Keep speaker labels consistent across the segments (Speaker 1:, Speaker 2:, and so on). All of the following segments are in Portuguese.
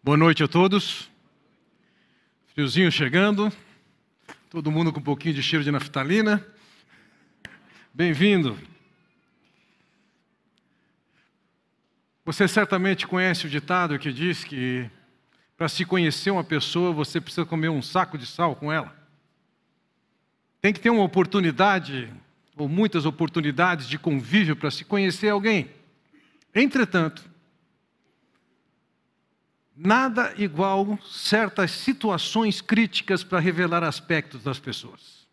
Speaker 1: Boa noite a todos. Friozinho chegando, todo mundo com um pouquinho de cheiro de naftalina. Bem-vindo. Você certamente conhece o ditado que diz que para se conhecer uma pessoa você precisa comer um saco de sal com ela. Tem que ter uma oportunidade, ou muitas oportunidades de convívio para se conhecer alguém. Entretanto, nada igual certas situações críticas para revelar aspectos das pessoas.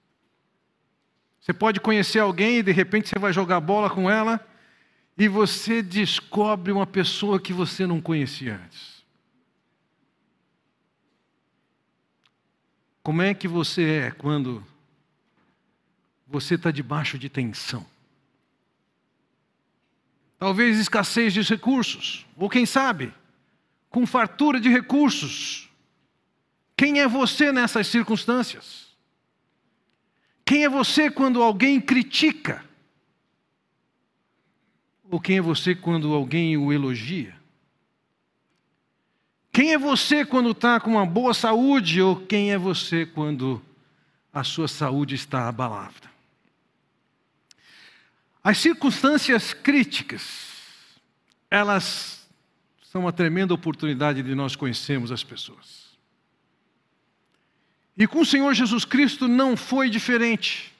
Speaker 1: Você pode conhecer alguém e de repente você vai jogar bola com ela e você descobre uma pessoa que você não conhecia antes. Como é que você é quando você está debaixo de tensão? Talvez escassez de recursos, ou quem sabe, com fartura de recursos. Quem é você nessas circunstâncias? Quem é você quando alguém critica? Ou quem é você quando alguém o elogia? Quem é você quando está com uma boa saúde? Ou quem é você quando a sua saúde está abalada? As circunstâncias críticas, elas são uma tremenda oportunidade de nós conhecermos as pessoas. E com o Senhor Jesus Cristo não foi diferente.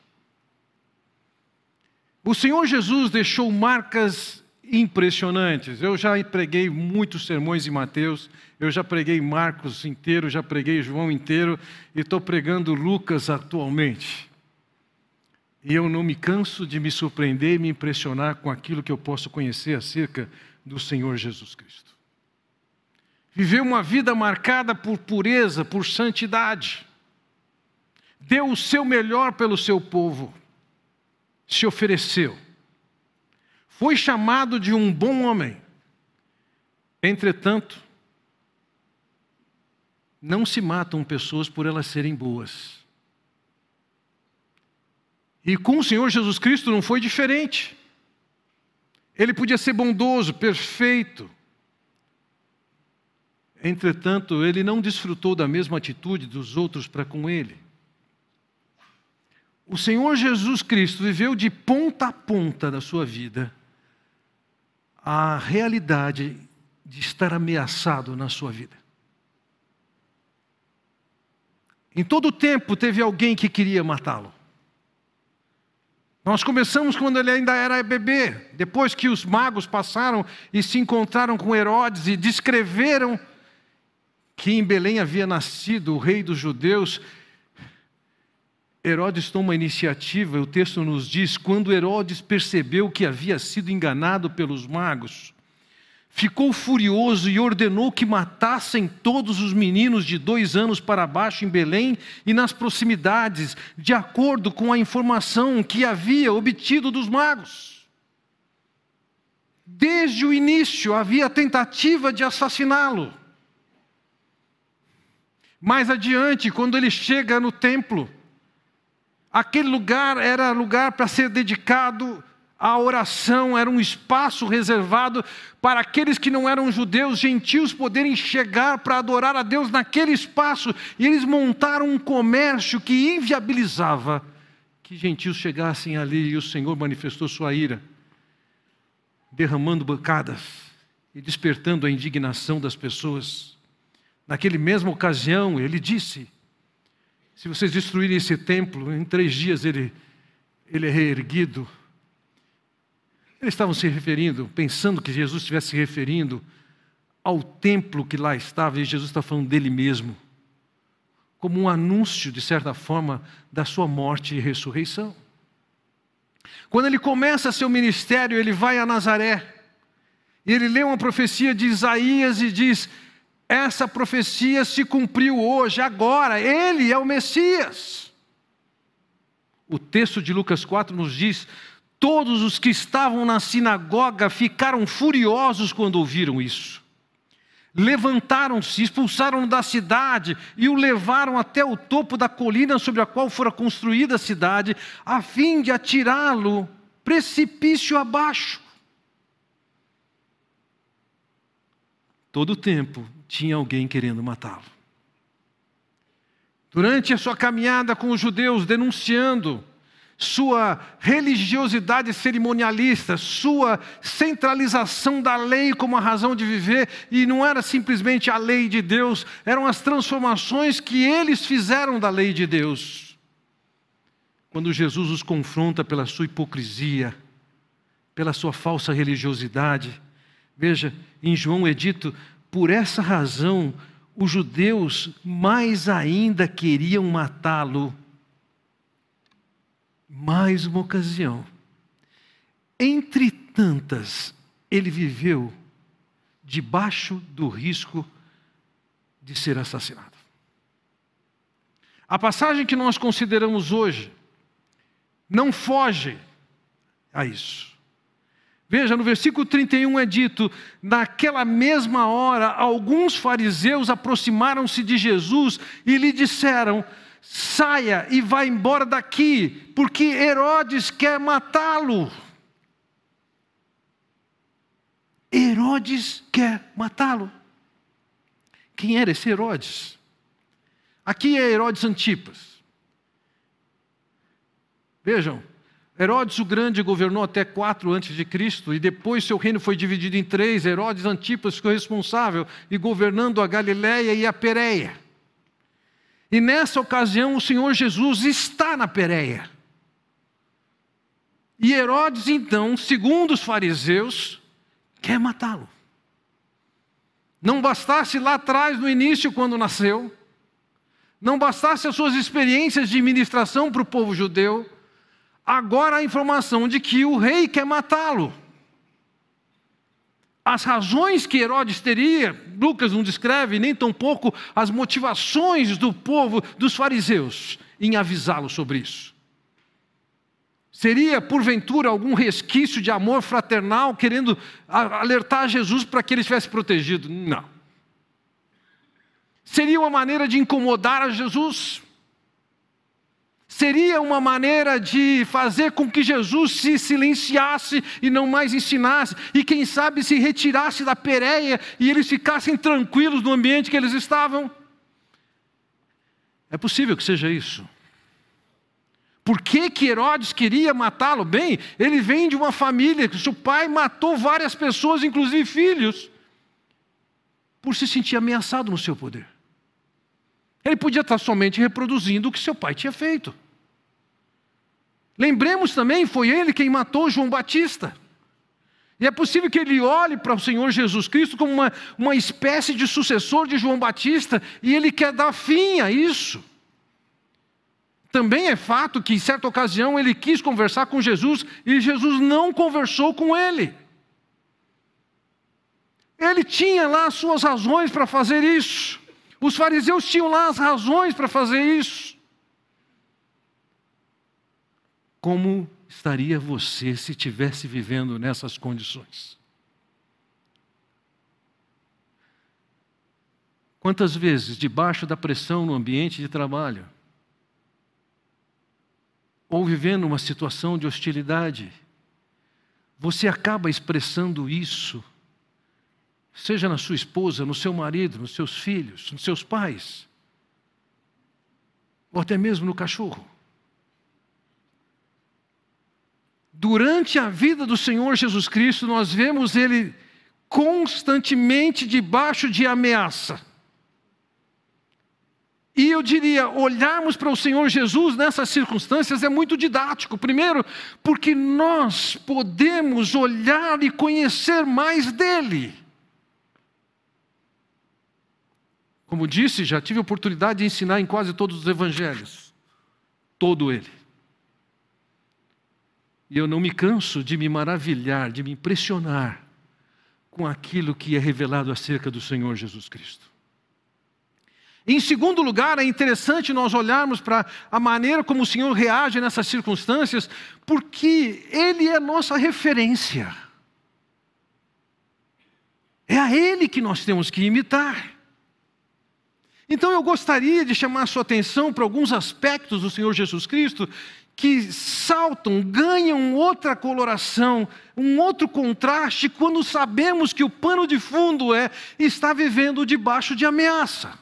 Speaker 1: O Senhor Jesus deixou marcas impressionantes. Eu já preguei muitos sermões em Mateus, eu já preguei Marcos inteiro, já preguei João inteiro e estou pregando Lucas atualmente. E eu não me canso de me surpreender e me impressionar com aquilo que eu posso conhecer acerca do Senhor Jesus Cristo viveu uma vida marcada por pureza, por santidade. Deu o seu melhor pelo seu povo, se ofereceu. Foi chamado de um bom homem. Entretanto, não se matam pessoas por elas serem boas. E com o Senhor Jesus Cristo não foi diferente. Ele podia ser bondoso, perfeito, Entretanto, ele não desfrutou da mesma atitude dos outros para com ele. O Senhor Jesus Cristo viveu de ponta a ponta da sua vida a realidade de estar ameaçado na sua vida. Em todo o tempo teve alguém que queria matá-lo. Nós começamos quando ele ainda era bebê, depois que os magos passaram e se encontraram com Herodes e descreveram que em Belém havia nascido o rei dos judeus, Herodes toma a iniciativa, o texto nos diz: quando Herodes percebeu que havia sido enganado pelos magos, ficou furioso e ordenou que matassem todos os meninos de dois anos para baixo em Belém e nas proximidades, de acordo com a informação que havia obtido dos magos. Desde o início havia tentativa de assassiná-lo. Mais adiante, quando ele chega no templo, aquele lugar era lugar para ser dedicado à oração, era um espaço reservado para aqueles que não eram judeus, gentios, poderem chegar para adorar a Deus naquele espaço, e eles montaram um comércio que inviabilizava que gentios chegassem ali, e o Senhor manifestou sua ira, derramando bancadas e despertando a indignação das pessoas. Naquele mesma ocasião, ele disse: Se vocês destruírem esse templo, em três dias ele, ele é reerguido. Eles estavam se referindo, pensando que Jesus estivesse se referindo ao templo que lá estava, e Jesus está falando dele mesmo, como um anúncio, de certa forma, da sua morte e ressurreição. Quando ele começa seu ministério, ele vai a Nazaré, e ele lê uma profecia de Isaías e diz: essa profecia se cumpriu hoje, agora, ele é o Messias. O texto de Lucas 4 nos diz: todos os que estavam na sinagoga ficaram furiosos quando ouviram isso. Levantaram-se, expulsaram-no da cidade e o levaram até o topo da colina sobre a qual fora construída a cidade, a fim de atirá-lo precipício abaixo. todo o tempo tinha alguém querendo matá-lo. Durante a sua caminhada com os judeus, denunciando sua religiosidade cerimonialista, sua centralização da lei como a razão de viver, e não era simplesmente a lei de Deus, eram as transformações que eles fizeram da lei de Deus. Quando Jesus os confronta pela sua hipocrisia, pela sua falsa religiosidade, veja, em João é dito: por essa razão, os judeus mais ainda queriam matá-lo mais uma ocasião. Entre tantas, ele viveu debaixo do risco de ser assassinado. A passagem que nós consideramos hoje não foge a isso. Veja, no versículo 31 é dito: Naquela mesma hora, alguns fariseus aproximaram-se de Jesus e lhe disseram: saia e vá embora daqui, porque Herodes quer matá-lo. Herodes quer matá-lo. Quem era esse Herodes? Aqui é Herodes Antipas. Vejam, Herodes o Grande governou até 4 antes de Cristo e depois seu reino foi dividido em três. Herodes Antipas ficou responsável e governando a Galiléia e a Pérea. E nessa ocasião o Senhor Jesus está na Pérea. E Herodes, então, segundo os fariseus, quer matá-lo. Não bastasse lá atrás, no início, quando nasceu, não bastasse as suas experiências de ministração para o povo judeu, agora a informação de que o rei quer matá-lo. As razões que Herodes teria, Lucas não descreve nem tampouco as motivações do povo, dos fariseus, em avisá-lo sobre isso. Seria, porventura, algum resquício de amor fraternal, querendo alertar Jesus para que ele estivesse protegido? Não. Seria uma maneira de incomodar a Jesus? Seria uma maneira de fazer com que Jesus se silenciasse e não mais ensinasse, e quem sabe se retirasse da Pérea e eles ficassem tranquilos no ambiente que eles estavam. É possível que seja isso. Por que, que Herodes queria matá-lo? Bem, ele vem de uma família que seu pai matou várias pessoas, inclusive filhos, por se sentir ameaçado no seu poder. Ele podia estar somente reproduzindo o que seu pai tinha feito. Lembremos também, foi ele quem matou João Batista. E é possível que ele olhe para o Senhor Jesus Cristo como uma, uma espécie de sucessor de João Batista e ele quer dar fim a isso. Também é fato que, em certa ocasião, ele quis conversar com Jesus e Jesus não conversou com ele. Ele tinha lá as suas razões para fazer isso. Os fariseus tinham lá as razões para fazer isso. Como estaria você se estivesse vivendo nessas condições? Quantas vezes, debaixo da pressão no ambiente de trabalho, ou vivendo uma situação de hostilidade, você acaba expressando isso, seja na sua esposa, no seu marido, nos seus filhos, nos seus pais, ou até mesmo no cachorro. Durante a vida do Senhor Jesus Cristo, nós vemos ele constantemente debaixo de ameaça. E eu diria, olharmos para o Senhor Jesus nessas circunstâncias é muito didático. Primeiro, porque nós podemos olhar e conhecer mais dele. Como disse, já tive oportunidade de ensinar em quase todos os evangelhos. Todo ele. E eu não me canso de me maravilhar, de me impressionar com aquilo que é revelado acerca do Senhor Jesus Cristo. Em segundo lugar, é interessante nós olharmos para a maneira como o Senhor reage nessas circunstâncias, porque Ele é nossa referência. É a Ele que nós temos que imitar. Então eu gostaria de chamar a sua atenção para alguns aspectos do Senhor Jesus Cristo que saltam, ganham outra coloração, um outro contraste, quando sabemos que o pano de fundo é está vivendo debaixo de ameaça.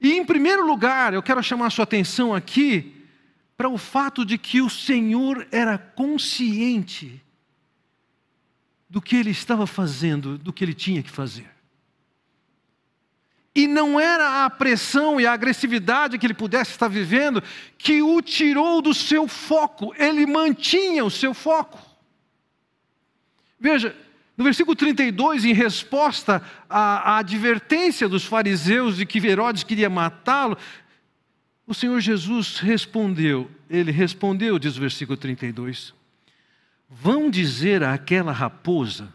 Speaker 1: E em primeiro lugar, eu quero chamar a sua atenção aqui para o fato de que o Senhor era consciente do que ele estava fazendo, do que ele tinha que fazer. E não era a pressão e a agressividade que ele pudesse estar vivendo que o tirou do seu foco, ele mantinha o seu foco. Veja, no versículo 32, em resposta à, à advertência dos fariseus de que Herodes queria matá-lo, o Senhor Jesus respondeu, ele respondeu, diz o versículo 32, vão dizer àquela raposa,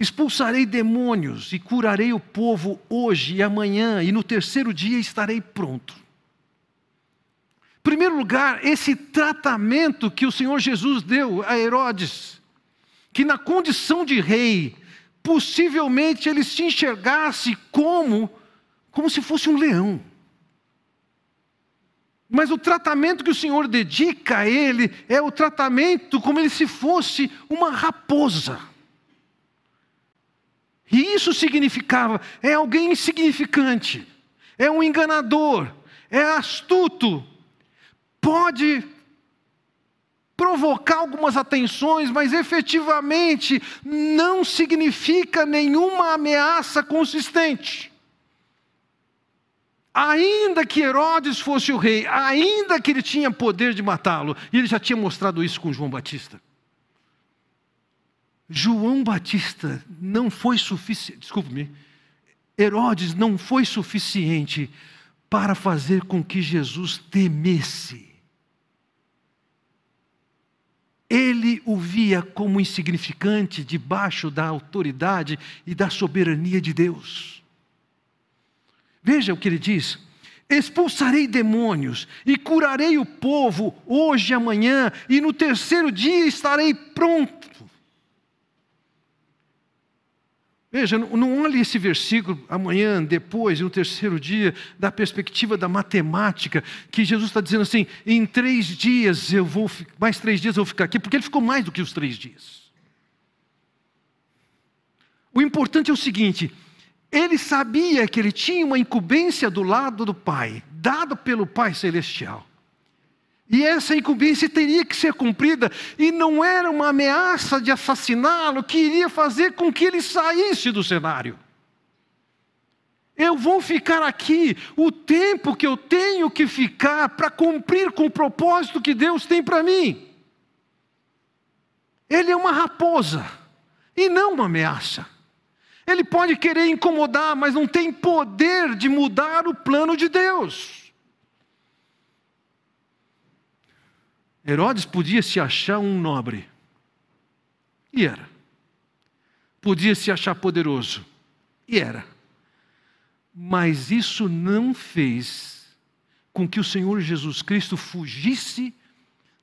Speaker 1: expulsarei demônios e curarei o povo hoje e amanhã, e no terceiro dia estarei pronto. Em primeiro lugar, esse tratamento que o Senhor Jesus deu a Herodes, que na condição de rei, possivelmente ele se enxergasse como, como se fosse um leão. Mas o tratamento que o Senhor dedica a ele é o tratamento como se fosse uma raposa. E isso significava, é alguém insignificante, é um enganador, é astuto, pode provocar algumas atenções, mas efetivamente não significa nenhuma ameaça consistente. Ainda que Herodes fosse o rei, ainda que ele tinha poder de matá-lo, e ele já tinha mostrado isso com João Batista. João Batista não foi suficiente, desculpe-me, Herodes não foi suficiente para fazer com que Jesus temesse. Ele o via como insignificante debaixo da autoridade e da soberania de Deus. Veja o que ele diz: expulsarei demônios e curarei o povo hoje e amanhã, e no terceiro dia estarei pronto. Veja, não olhe esse versículo amanhã, depois, no terceiro dia, da perspectiva da matemática, que Jesus está dizendo assim: em três dias eu vou, mais três dias eu vou ficar aqui, porque ele ficou mais do que os três dias. O importante é o seguinte: ele sabia que ele tinha uma incumbência do lado do Pai, dada pelo Pai Celestial. E essa incumbência teria que ser cumprida, e não era uma ameaça de assassiná-lo que iria fazer com que ele saísse do cenário. Eu vou ficar aqui o tempo que eu tenho que ficar para cumprir com o propósito que Deus tem para mim. Ele é uma raposa e não uma ameaça. Ele pode querer incomodar, mas não tem poder de mudar o plano de Deus. Herodes podia se achar um nobre, e era. Podia se achar poderoso, e era. Mas isso não fez com que o Senhor Jesus Cristo fugisse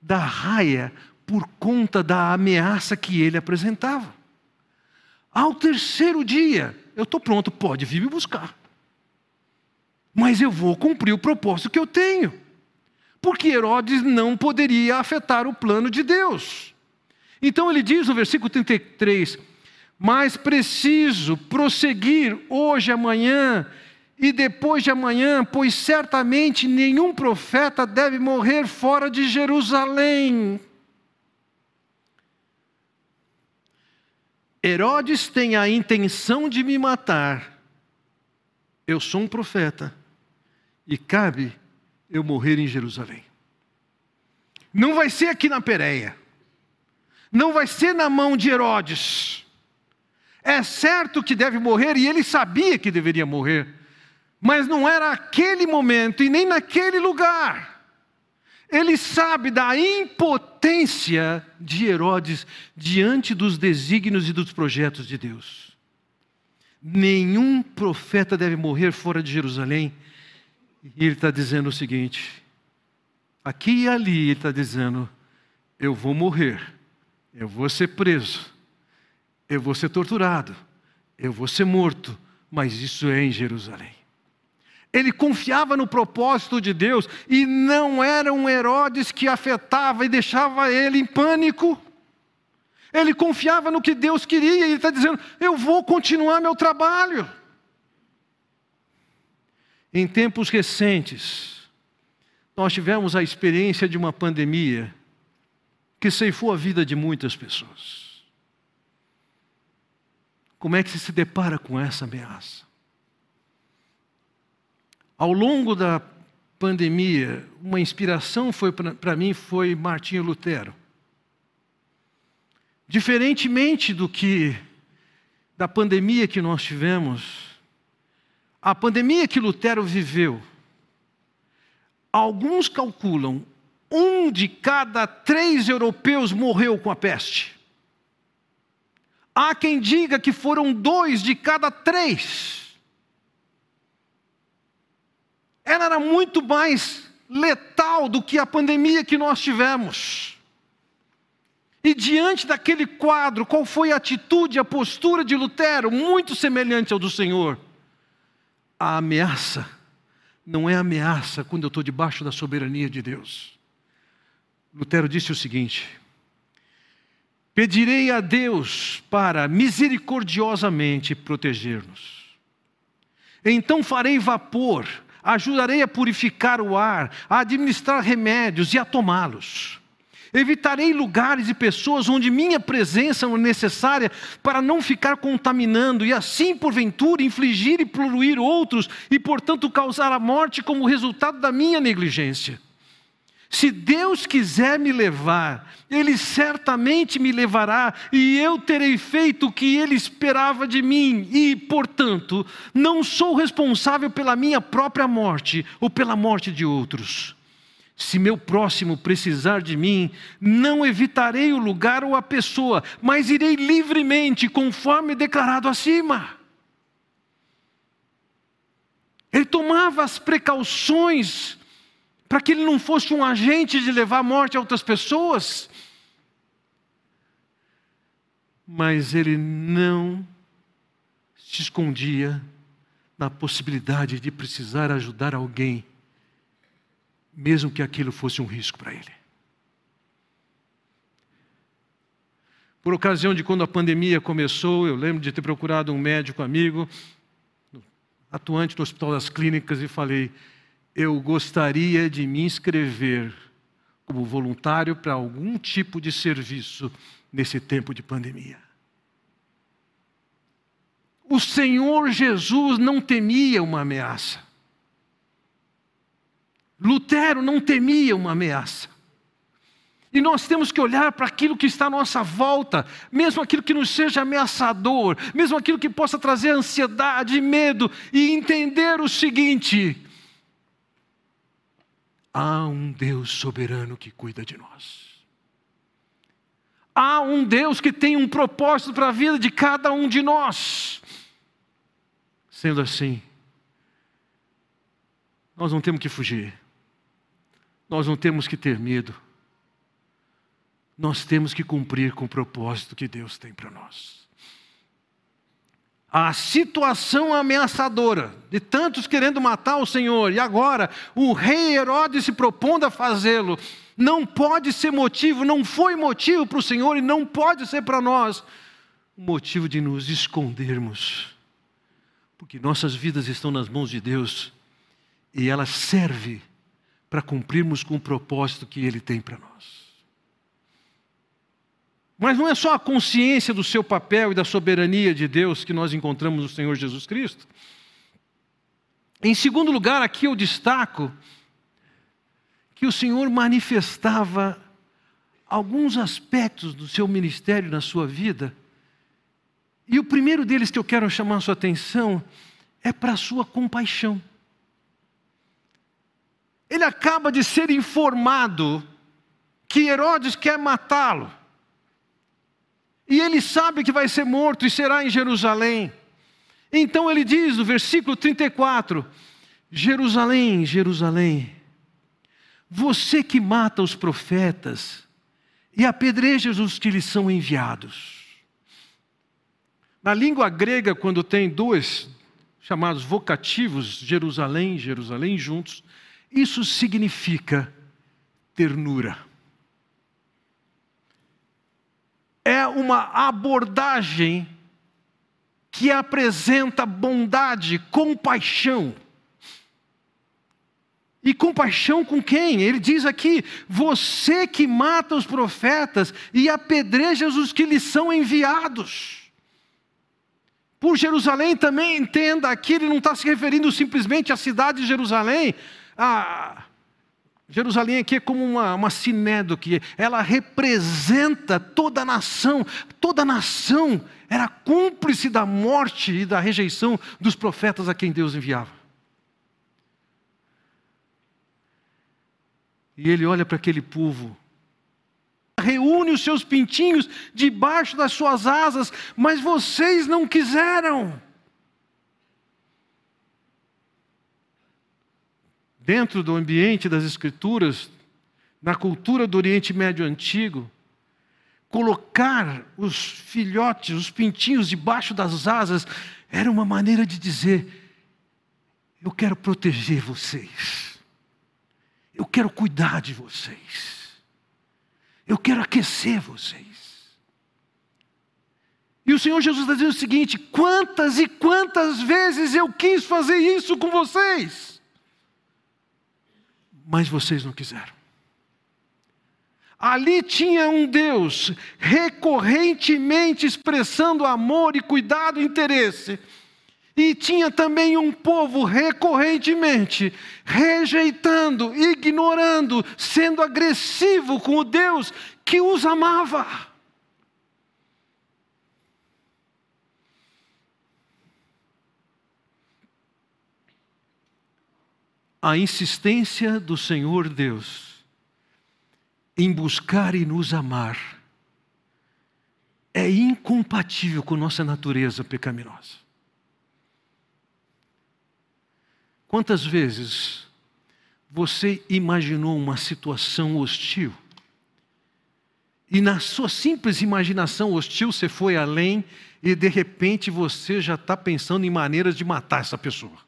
Speaker 1: da raia por conta da ameaça que ele apresentava. Ao terceiro dia, eu estou pronto, pode vir me buscar. Mas eu vou cumprir o propósito que eu tenho. Porque Herodes não poderia afetar o plano de Deus. Então ele diz no versículo 33: Mas preciso prosseguir hoje, amanhã e depois de amanhã, pois certamente nenhum profeta deve morrer fora de Jerusalém. Herodes tem a intenção de me matar, eu sou um profeta, e cabe eu morrer em Jerusalém. Não vai ser aqui na Pérea, não vai ser na mão de Herodes. É certo que deve morrer, e ele sabia que deveria morrer, mas não era aquele momento e nem naquele lugar. Ele sabe da impotência de Herodes diante dos desígnios e dos projetos de Deus. Nenhum profeta deve morrer fora de Jerusalém. E ele está dizendo o seguinte: aqui e ali, ele está dizendo: eu vou morrer, eu vou ser preso, eu vou ser torturado, eu vou ser morto, mas isso é em Jerusalém. Ele confiava no propósito de Deus e não era um Herodes que afetava e deixava ele em pânico. Ele confiava no que Deus queria e ele está dizendo: Eu vou continuar meu trabalho. Em tempos recentes, nós tivemos a experiência de uma pandemia que ceifou a vida de muitas pessoas. Como é que se depara com essa ameaça? Ao longo da pandemia, uma inspiração foi para mim foi Martinho Lutero. Diferentemente do que da pandemia que nós tivemos, a pandemia que Lutero viveu, alguns calculam um de cada três europeus morreu com a peste. Há quem diga que foram dois de cada três. Ela era muito mais letal do que a pandemia que nós tivemos. E diante daquele quadro, qual foi a atitude, a postura de Lutero? Muito semelhante ao do Senhor. A ameaça não é ameaça quando eu estou debaixo da soberania de Deus. Lutero disse o seguinte: Pedirei a Deus para misericordiosamente proteger-nos. Então farei vapor, ajudarei a purificar o ar, a administrar remédios e a tomá-los. Evitarei lugares e pessoas onde minha presença é necessária para não ficar contaminando e assim, porventura, infligir e poluir outros e, portanto, causar a morte como resultado da minha negligência. Se Deus quiser me levar, Ele certamente me levará, e eu terei feito o que Ele esperava de mim, e, portanto, não sou responsável pela minha própria morte ou pela morte de outros. Se meu próximo precisar de mim, não evitarei o lugar ou a pessoa, mas irei livremente, conforme declarado acima. Ele tomava as precauções para que ele não fosse um agente de levar morte a outras pessoas. Mas ele não se escondia na possibilidade de precisar ajudar alguém, mesmo que aquilo fosse um risco para ele. Por ocasião de quando a pandemia começou, eu lembro de ter procurado um médico amigo, atuante no Hospital das Clínicas, e falei: eu gostaria de me inscrever como voluntário para algum tipo de serviço nesse tempo de pandemia. O Senhor Jesus não temia uma ameaça. Lutero não temia uma ameaça. E nós temos que olhar para aquilo que está à nossa volta, mesmo aquilo que nos seja ameaçador, mesmo aquilo que possa trazer ansiedade, medo, e entender o seguinte: Há um Deus soberano que cuida de nós. Há um Deus que tem um propósito para a vida de cada um de nós. Sendo assim, nós não temos que fugir, nós não temos que ter medo, nós temos que cumprir com o propósito que Deus tem para nós. A situação ameaçadora de tantos querendo matar o Senhor, e agora o rei Herodes se propondo a fazê-lo, não pode ser motivo, não foi motivo para o Senhor e não pode ser para nós motivo de nos escondermos, porque nossas vidas estão nas mãos de Deus e ela serve para cumprirmos com o propósito que Ele tem para nós. Mas não é só a consciência do seu papel e da soberania de Deus que nós encontramos no Senhor Jesus Cristo. Em segundo lugar, aqui eu destaco que o Senhor manifestava alguns aspectos do seu ministério na sua vida. E o primeiro deles que eu quero chamar a sua atenção é para a sua compaixão. Ele acaba de ser informado que Herodes quer matá-lo. E ele sabe que vai ser morto e será em Jerusalém. Então ele diz no versículo 34: Jerusalém, Jerusalém, você que mata os profetas e apedreja os que lhes são enviados. Na língua grega, quando tem duas chamados vocativos, Jerusalém, Jerusalém juntos, isso significa ternura. É uma abordagem que apresenta bondade, compaixão. E compaixão com quem? Ele diz aqui: você que mata os profetas e apedreja os que lhes são enviados. Por Jerusalém também entenda aqui, ele não está se referindo simplesmente à cidade de Jerusalém. A Jerusalém aqui é como uma, uma sinédoque, ela representa toda a nação, toda a nação era cúmplice da morte e da rejeição dos profetas a quem Deus enviava. E ele olha para aquele povo, reúne os seus pintinhos debaixo das suas asas, mas vocês não quiseram. Dentro do ambiente das Escrituras, na cultura do Oriente Médio Antigo, colocar os filhotes, os pintinhos debaixo das asas, era uma maneira de dizer: eu quero proteger vocês. Eu quero cuidar de vocês. Eu quero aquecer vocês. E o Senhor Jesus está dizendo o seguinte: quantas e quantas vezes eu quis fazer isso com vocês, mas vocês não quiseram. Ali tinha um Deus recorrentemente expressando amor e cuidado e interesse e tinha também um povo recorrentemente rejeitando, ignorando, sendo agressivo com o Deus que os amava. A insistência do Senhor Deus em buscar e nos amar é incompatível com nossa natureza pecaminosa. Quantas vezes você imaginou uma situação hostil? E na sua simples imaginação hostil você foi além e de repente você já está pensando em maneiras de matar essa pessoa.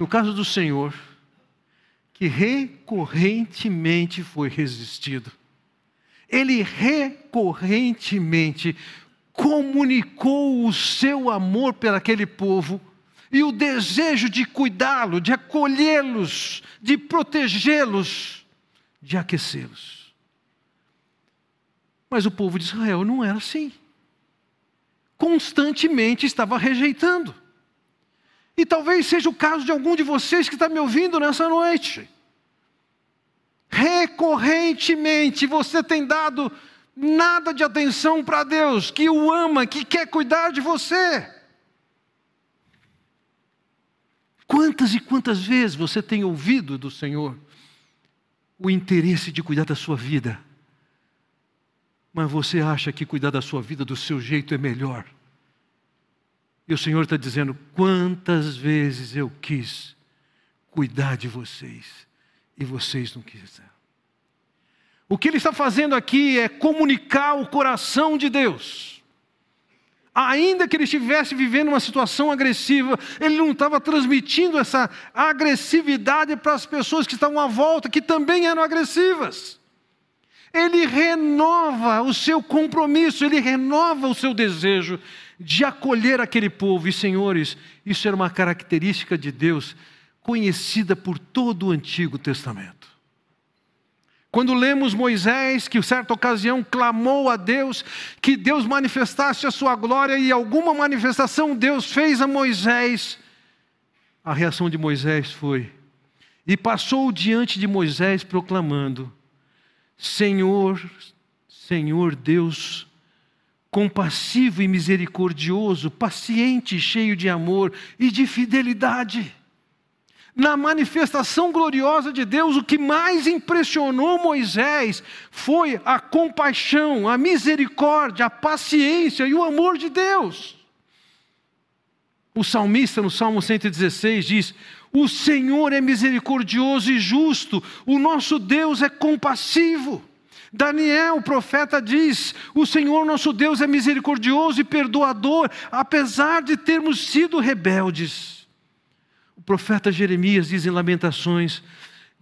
Speaker 1: No caso do Senhor, que recorrentemente foi resistido, ele recorrentemente comunicou o seu amor por aquele povo e o desejo de cuidá-lo, de acolhê-los, de protegê-los, de aquecê-los. Mas o povo de Israel não era assim. Constantemente estava rejeitando. E talvez seja o caso de algum de vocês que está me ouvindo nessa noite. Recorrentemente você tem dado nada de atenção para Deus, que o ama, que quer cuidar de você. Quantas e quantas vezes você tem ouvido do Senhor o interesse de cuidar da sua vida, mas você acha que cuidar da sua vida do seu jeito é melhor? E o Senhor está dizendo: quantas vezes eu quis cuidar de vocês e vocês não quiseram. O que ele está fazendo aqui é comunicar o coração de Deus. Ainda que ele estivesse vivendo uma situação agressiva, ele não estava transmitindo essa agressividade para as pessoas que estavam à volta, que também eram agressivas. Ele renova o seu compromisso, ele renova o seu desejo de acolher aquele povo. E, senhores, isso era uma característica de Deus conhecida por todo o Antigo Testamento. Quando lemos Moisés, que em certa ocasião clamou a Deus que Deus manifestasse a sua glória e alguma manifestação Deus fez a Moisés, a reação de Moisés foi: e passou diante de Moisés proclamando: Senhor, Senhor Deus, compassivo e misericordioso, paciente cheio de amor e de fidelidade na manifestação gloriosa de Deus, o que mais impressionou Moisés foi a compaixão, a misericórdia, a paciência e o amor de Deus. O salmista, no Salmo 116, diz: O Senhor é misericordioso e justo, o nosso Deus é compassivo. Daniel, o profeta, diz: O Senhor nosso Deus é misericordioso e perdoador, apesar de termos sido rebeldes. O profeta Jeremias diz em Lamentações: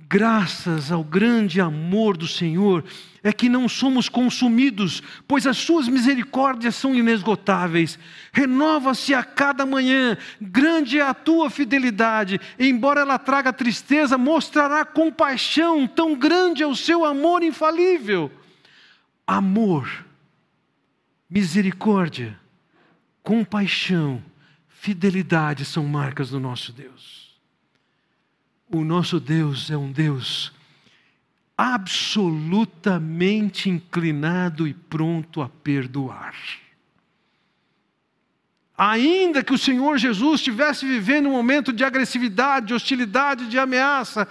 Speaker 1: Graças ao grande amor do Senhor é que não somos consumidos, pois as suas misericórdias são inesgotáveis. Renova-se a cada manhã, grande é a tua fidelidade, embora ela traga tristeza, mostrará compaixão, tão grande é o seu amor infalível. Amor, misericórdia, compaixão, fidelidade são marcas do nosso Deus. O nosso Deus é um Deus absolutamente inclinado e pronto a perdoar. Ainda que o Senhor Jesus estivesse vivendo um momento de agressividade, de hostilidade, de ameaça,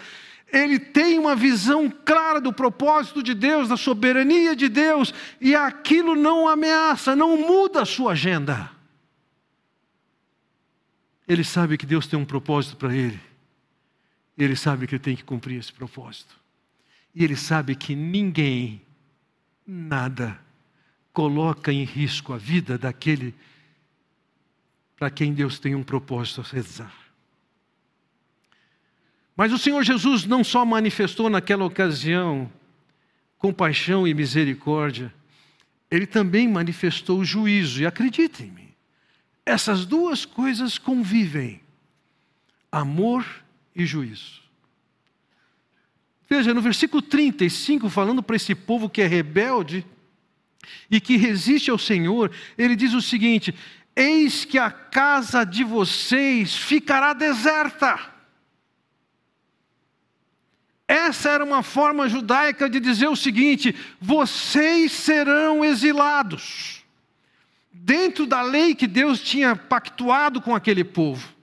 Speaker 1: ele tem uma visão clara do propósito de Deus, da soberania de Deus, e aquilo não ameaça, não muda a sua agenda. Ele sabe que Deus tem um propósito para ele. Ele sabe que tem que cumprir esse propósito. E ele sabe que ninguém, nada, coloca em risco a vida daquele para quem Deus tem um propósito a rezar. Mas o Senhor Jesus não só manifestou naquela ocasião compaixão e misericórdia, ele também manifestou juízo. E acreditem-me, essas duas coisas convivem: amor e juízo. Veja, no versículo 35, falando para esse povo que é rebelde e que resiste ao Senhor, ele diz o seguinte: Eis que a casa de vocês ficará deserta. Essa era uma forma judaica de dizer o seguinte: vocês serão exilados. Dentro da lei que Deus tinha pactuado com aquele povo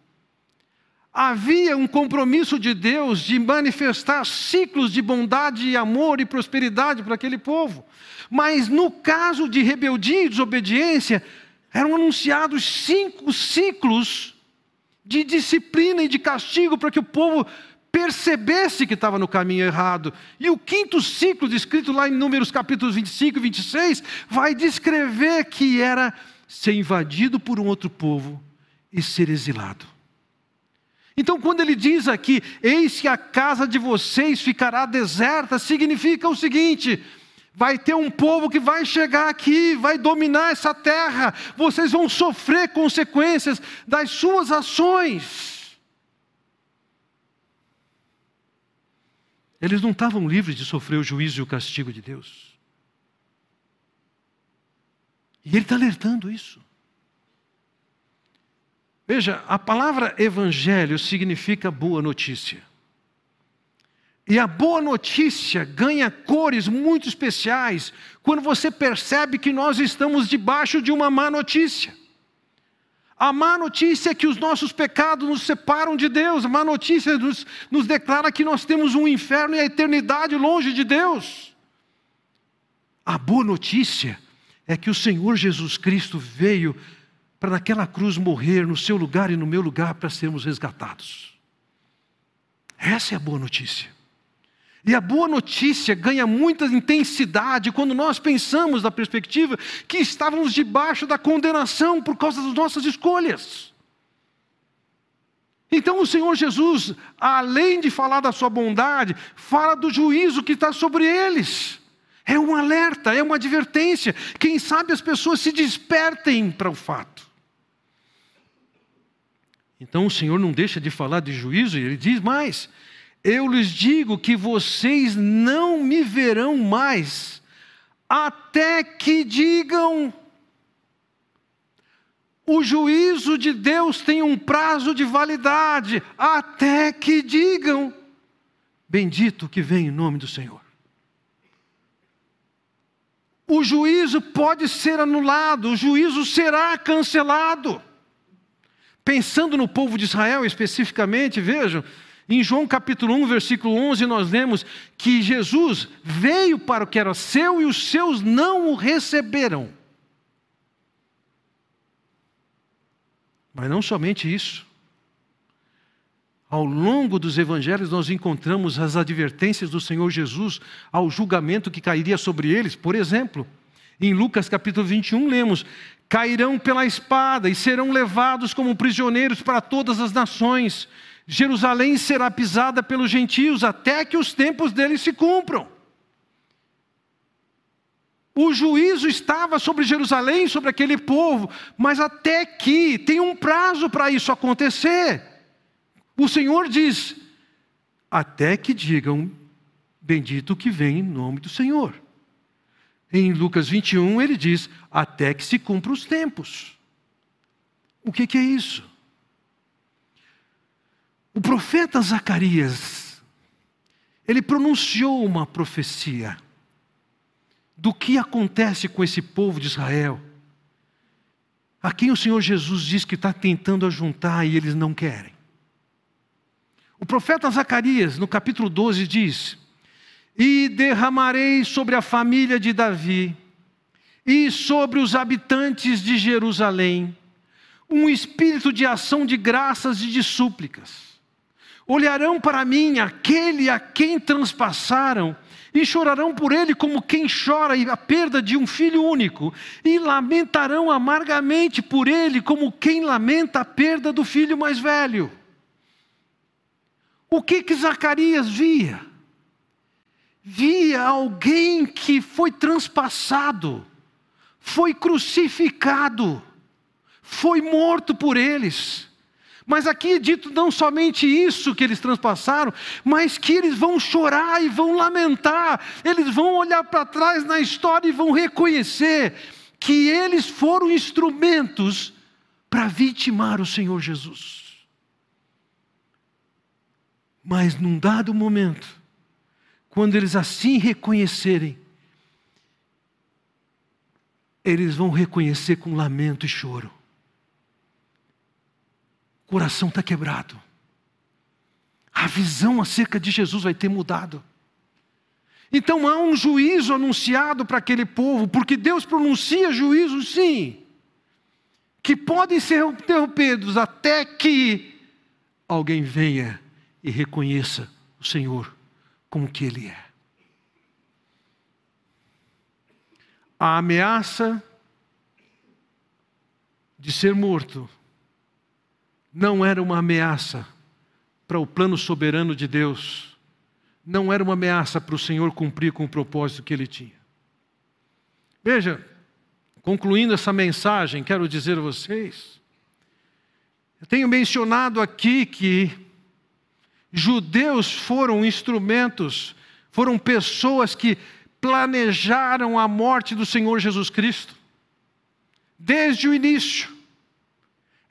Speaker 1: havia um compromisso de Deus de manifestar ciclos de bondade e amor e prosperidade para aquele povo. Mas no caso de rebeldia e desobediência, eram anunciados cinco ciclos de disciplina e de castigo para que o povo percebesse que estava no caminho errado. E o quinto ciclo, descrito lá em Números capítulos 25 e 26, vai descrever que era ser invadido por um outro povo e ser exilado. Então, quando ele diz aqui, eis que a casa de vocês ficará deserta, significa o seguinte: vai ter um povo que vai chegar aqui, vai dominar essa terra, vocês vão sofrer consequências das suas ações. Eles não estavam livres de sofrer o juízo e o castigo de Deus. E ele está alertando isso. Veja, a palavra evangelho significa boa notícia. E a boa notícia ganha cores muito especiais quando você percebe que nós estamos debaixo de uma má notícia. A má notícia é que os nossos pecados nos separam de Deus. A má notícia nos, nos declara que nós temos um inferno e a eternidade longe de Deus. A boa notícia é que o Senhor Jesus Cristo veio para naquela cruz morrer no seu lugar e no meu lugar para sermos resgatados. Essa é a boa notícia. E a boa notícia ganha muita intensidade quando nós pensamos da perspectiva que estávamos debaixo da condenação por causa das nossas escolhas. Então o Senhor Jesus, além de falar da sua bondade, fala do juízo que está sobre eles. É um alerta, é uma advertência. Quem sabe as pessoas se despertem para o fato. Então o Senhor não deixa de falar de juízo, e ele diz mais: Eu lhes digo que vocês não me verão mais, até que digam. O juízo de Deus tem um prazo de validade, até que digam: Bendito que vem em nome do Senhor. O juízo pode ser anulado, o juízo será cancelado. Pensando no povo de Israel especificamente, vejam, em João capítulo 1, versículo 11, nós lemos que Jesus veio para o que era seu e os seus não o receberam. Mas não somente isso. Ao longo dos evangelhos, nós encontramos as advertências do Senhor Jesus ao julgamento que cairia sobre eles. Por exemplo, em Lucas capítulo 21, lemos: Cairão pela espada e serão levados como prisioneiros para todas as nações. Jerusalém será pisada pelos gentios até que os tempos deles se cumpram. O juízo estava sobre Jerusalém, sobre aquele povo, mas até que tem um prazo para isso acontecer. O Senhor diz: até que digam, bendito que vem em nome do Senhor. Em Lucas 21, ele diz: até que se cumpra os tempos. O que, que é isso? O profeta Zacarias, ele pronunciou uma profecia do que acontece com esse povo de Israel, a quem o Senhor Jesus diz que está tentando ajuntar e eles não querem. O profeta Zacarias, no capítulo 12, diz: E derramarei sobre a família de Davi e sobre os habitantes de Jerusalém um espírito de ação de graças e de súplicas. Olharão para mim aquele a quem transpassaram e chorarão por ele como quem chora a perda de um filho único, e lamentarão amargamente por ele como quem lamenta a perda do filho mais velho. O que que Zacarias via? Via alguém que foi transpassado, foi crucificado, foi morto por eles mas aqui é dito não somente isso que eles transpassaram, mas que eles vão chorar e vão lamentar, eles vão olhar para trás na história e vão reconhecer que eles foram instrumentos para vitimar o Senhor Jesus. Mas num dado momento, quando eles assim reconhecerem, eles vão reconhecer com lamento e choro o coração está quebrado. A visão acerca de Jesus vai ter mudado. Então há um juízo anunciado para aquele povo, porque Deus pronuncia juízo, sim, que podem ser interrompidos até que alguém venha e reconheça o Senhor como que Ele é. A ameaça de ser morto não era uma ameaça para o plano soberano de Deus, não era uma ameaça para o Senhor cumprir com o propósito que ele tinha. Veja, concluindo essa mensagem, quero dizer a vocês, eu tenho mencionado aqui que judeus foram instrumentos, foram pessoas que planejaram a morte do Senhor Jesus Cristo, desde o início.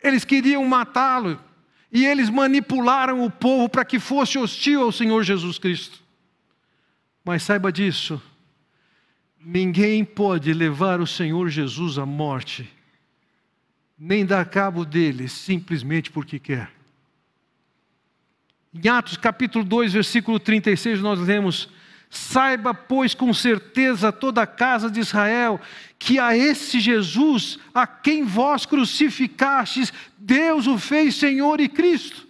Speaker 1: Eles queriam matá-lo e eles manipularam o povo para que fosse hostil ao Senhor Jesus Cristo. Mas saiba disso, ninguém pode levar o Senhor Jesus à morte, nem dar cabo dele simplesmente porque quer. Em Atos capítulo 2, versículo 36, nós lemos: Saiba, pois, com certeza toda a casa de Israel, que a esse Jesus, a quem vós crucificastes, Deus o fez Senhor e Cristo.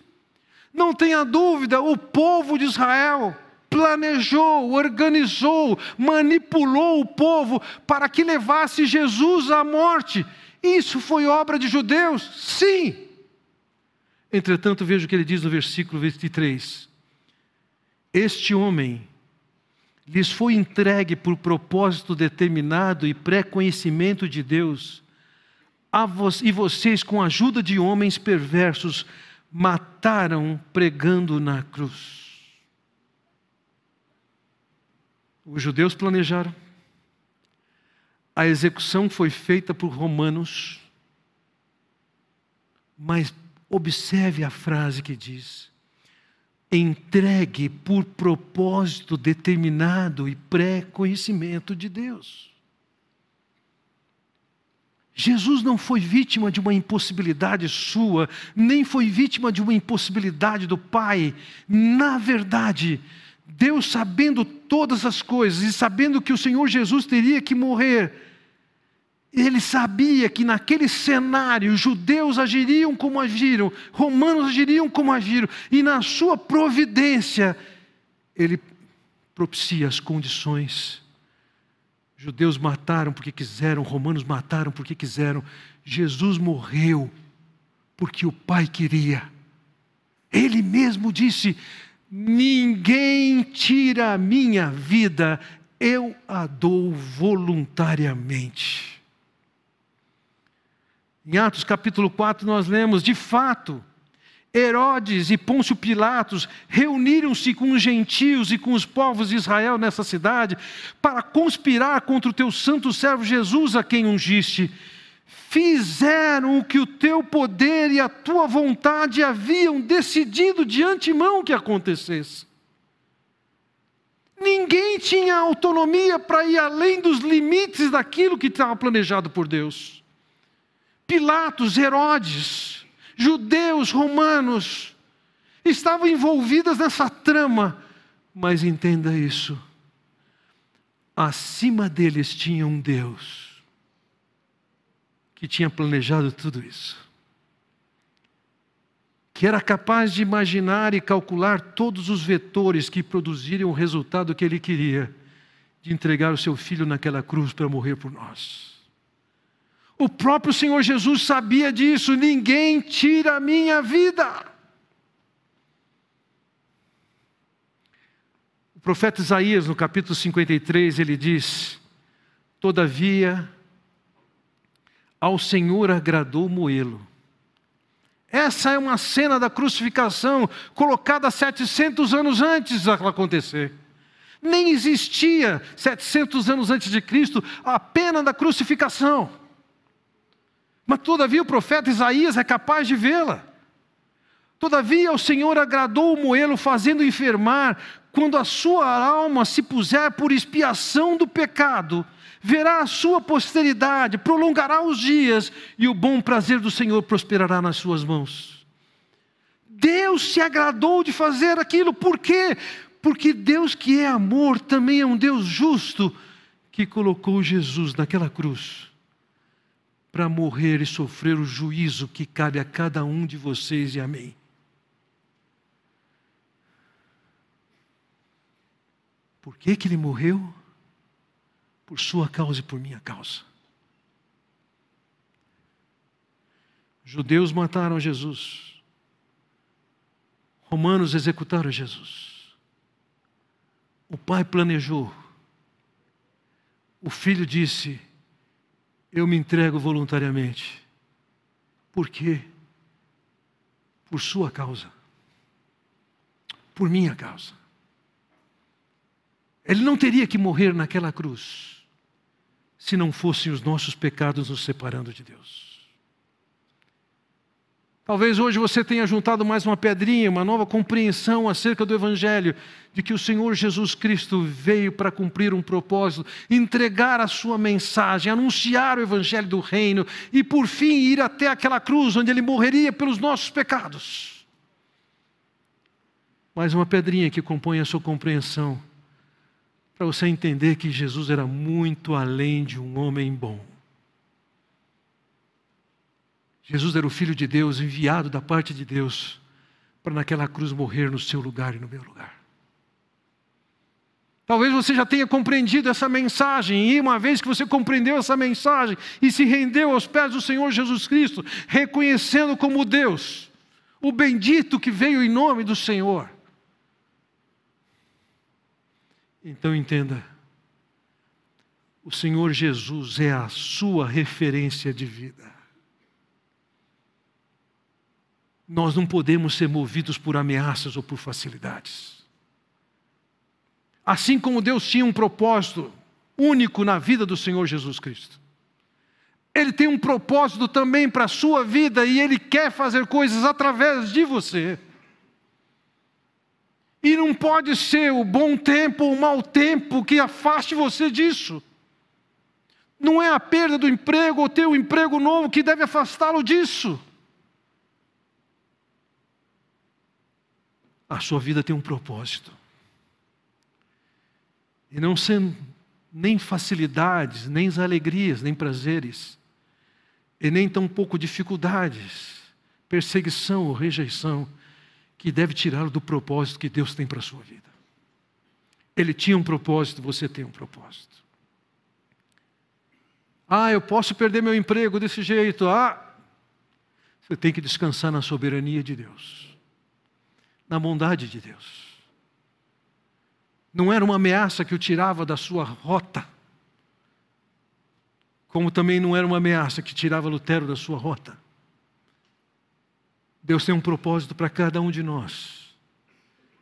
Speaker 1: Não tenha dúvida, o povo de Israel planejou, organizou, manipulou o povo para que levasse Jesus à morte. Isso foi obra de judeus? Sim. Entretanto, veja o que ele diz no versículo 23. Este homem lhes foi entregue por propósito determinado e pré-conhecimento de Deus, e vocês, com a ajuda de homens perversos, mataram pregando na cruz. Os judeus planejaram, a execução foi feita por romanos, mas observe a frase que diz: entregue por propósito determinado e pré-conhecimento de Deus. Jesus não foi vítima de uma impossibilidade sua, nem foi vítima de uma impossibilidade do Pai. Na verdade, Deus, sabendo todas as coisas e sabendo que o Senhor Jesus teria que morrer, Ele sabia que naquele cenário judeus agiriam como agiram, romanos agiriam como agiram, e na sua providência, ele propicia as condições. Judeus mataram porque quiseram, romanos mataram porque quiseram. Jesus morreu porque o Pai queria. Ele mesmo disse: Ninguém tira a minha vida, eu a dou voluntariamente. Em Atos capítulo 4, nós lemos: de fato, Herodes e Pôncio Pilatos reuniram-se com os gentios e com os povos de Israel nessa cidade para conspirar contra o teu santo servo Jesus, a quem ungiste fizeram o que o teu poder e a tua vontade haviam decidido de antemão que acontecesse. Ninguém tinha autonomia para ir além dos limites daquilo que estava planejado por Deus. Pilatos, Herodes, judeus, romanos, estavam envolvidas nessa trama, mas entenda isso: acima deles tinha um Deus que tinha planejado tudo isso. Que era capaz de imaginar e calcular todos os vetores que produziriam o resultado que ele queria, de entregar o seu filho naquela cruz para morrer por nós. O próprio Senhor Jesus sabia disso, ninguém tira a minha vida. O profeta Isaías, no capítulo 53, ele diz: Todavia, ao Senhor agradou moê-lo. Essa é uma cena da crucificação colocada 700 anos antes daquilo acontecer. Nem existia 700 anos antes de Cristo a pena da crucificação. Mas todavia o profeta Isaías é capaz de vê-la. Todavia o Senhor agradou moê-lo, fazendo enfermar, quando a sua alma se puser por expiação do pecado, verá a sua posteridade, prolongará os dias e o bom prazer do Senhor prosperará nas suas mãos. Deus se agradou de fazer aquilo, por quê? Porque Deus, que é amor, também é um Deus justo, que colocou Jesus naquela cruz para morrer e sofrer o juízo que cabe a cada um de vocês e a mim. Por que, que ele morreu? por sua causa e por minha causa. Judeus mataram Jesus. Romanos executaram Jesus. O pai planejou. O filho disse: Eu me entrego voluntariamente. Por quê? Por sua causa. Por minha causa. Ele não teria que morrer naquela cruz se não fossem os nossos pecados nos separando de Deus. Talvez hoje você tenha juntado mais uma pedrinha, uma nova compreensão acerca do Evangelho, de que o Senhor Jesus Cristo veio para cumprir um propósito, entregar a sua mensagem, anunciar o Evangelho do Reino e, por fim, ir até aquela cruz onde ele morreria pelos nossos pecados. Mais uma pedrinha que compõe a sua compreensão para você entender que Jesus era muito além de um homem bom. Jesus era o Filho de Deus, enviado da parte de Deus, para naquela cruz morrer no seu lugar e no meu lugar. Talvez você já tenha compreendido essa mensagem, e uma vez que você compreendeu essa mensagem e se rendeu aos pés do Senhor Jesus Cristo, reconhecendo como Deus, o bendito que veio em nome do Senhor, Então entenda, o Senhor Jesus é a sua referência de vida. Nós não podemos ser movidos por ameaças ou por facilidades. Assim como Deus tinha um propósito único na vida do Senhor Jesus Cristo. Ele tem um propósito também para a sua vida e Ele quer fazer coisas através de você. E não pode ser o bom tempo ou o mau tempo que afaste você disso. Não é a perda do emprego ou ter um emprego novo que deve afastá-lo disso. A sua vida tem um propósito. E não sendo, nem facilidades, nem alegrias, nem prazeres, e nem tampouco dificuldades, perseguição ou rejeição, que deve tirá-lo do propósito que Deus tem para a sua vida. Ele tinha um propósito, você tem um propósito. Ah, eu posso perder meu emprego desse jeito. Ah, você tem que descansar na soberania de Deus, na bondade de Deus. Não era uma ameaça que o tirava da sua rota, como também não era uma ameaça que tirava Lutero da sua rota. Deus tem um propósito para cada um de nós.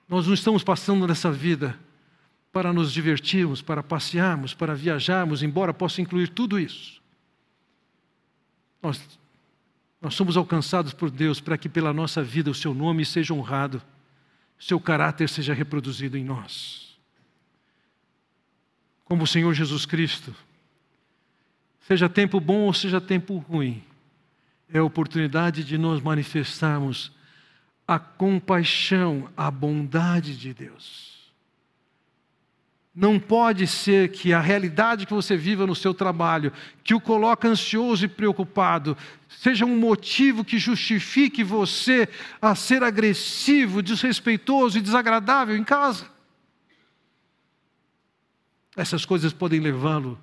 Speaker 1: Nós não estamos passando nessa vida para nos divertirmos, para passearmos, para viajarmos, embora possa incluir tudo isso. Nós, nós somos alcançados por Deus para que pela nossa vida o seu nome seja honrado, seu caráter seja reproduzido em nós. Como o Senhor Jesus Cristo, seja tempo bom ou seja tempo ruim, é a oportunidade de nós manifestarmos a compaixão, a bondade de Deus. Não pode ser que a realidade que você viva no seu trabalho, que o coloca ansioso e preocupado, seja um motivo que justifique você a ser agressivo, desrespeitoso e desagradável em casa. Essas coisas podem levá-lo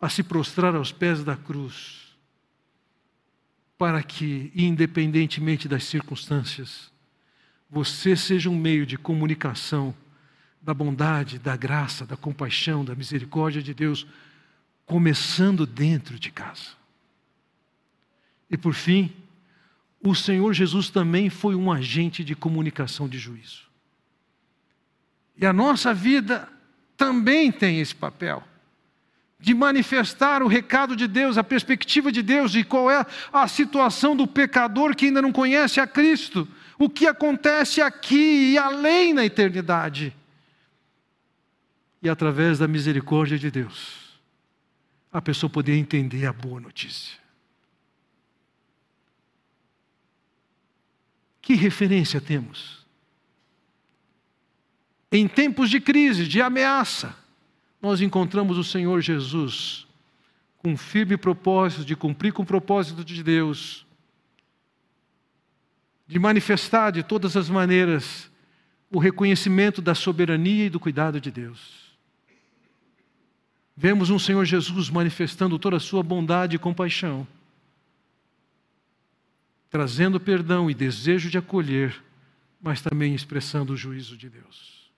Speaker 1: a se prostrar aos pés da cruz, para que, independentemente das circunstâncias, você seja um meio de comunicação da bondade, da graça, da compaixão, da misericórdia de Deus, começando dentro de casa. E por fim, o Senhor Jesus também foi um agente de comunicação de juízo. E a nossa vida também tem esse papel de manifestar o recado de Deus, a perspectiva de Deus e qual é a situação do pecador que ainda não conhece a Cristo, o que acontece aqui e além na eternidade e através da misericórdia de Deus, a pessoa poder entender a boa notícia. Que referência temos? Em tempos de crise, de ameaça, nós encontramos o Senhor Jesus com firme propósito de cumprir com o propósito de Deus, de manifestar de todas as maneiras o reconhecimento da soberania e do cuidado de Deus. Vemos um Senhor Jesus manifestando toda a sua bondade e compaixão, trazendo perdão e desejo de acolher, mas também expressando o juízo de Deus.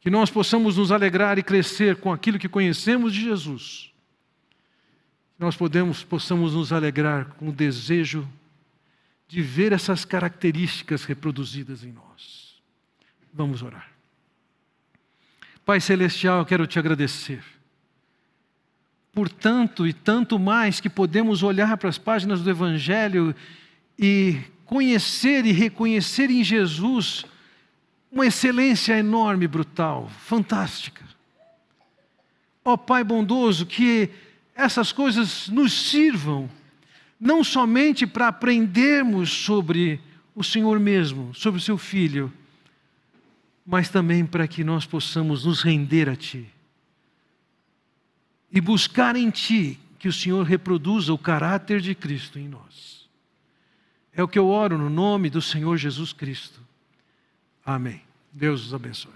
Speaker 1: Que nós possamos nos alegrar e crescer com aquilo que conhecemos de Jesus. Que nós podemos, possamos nos alegrar com o desejo de ver essas características reproduzidas em nós. Vamos orar. Pai Celestial, eu quero te agradecer por tanto e tanto mais que podemos olhar para as páginas do Evangelho e conhecer e reconhecer em Jesus uma excelência enorme, brutal, fantástica. Ó oh, Pai bondoso, que essas coisas nos sirvam não somente para aprendermos sobre o Senhor mesmo, sobre o seu Filho, mas também para que nós possamos nos render a Ti e buscar em Ti que o Senhor reproduza o caráter de Cristo em nós. É o que eu oro no nome do Senhor Jesus Cristo. Amém. Deus os abençoe.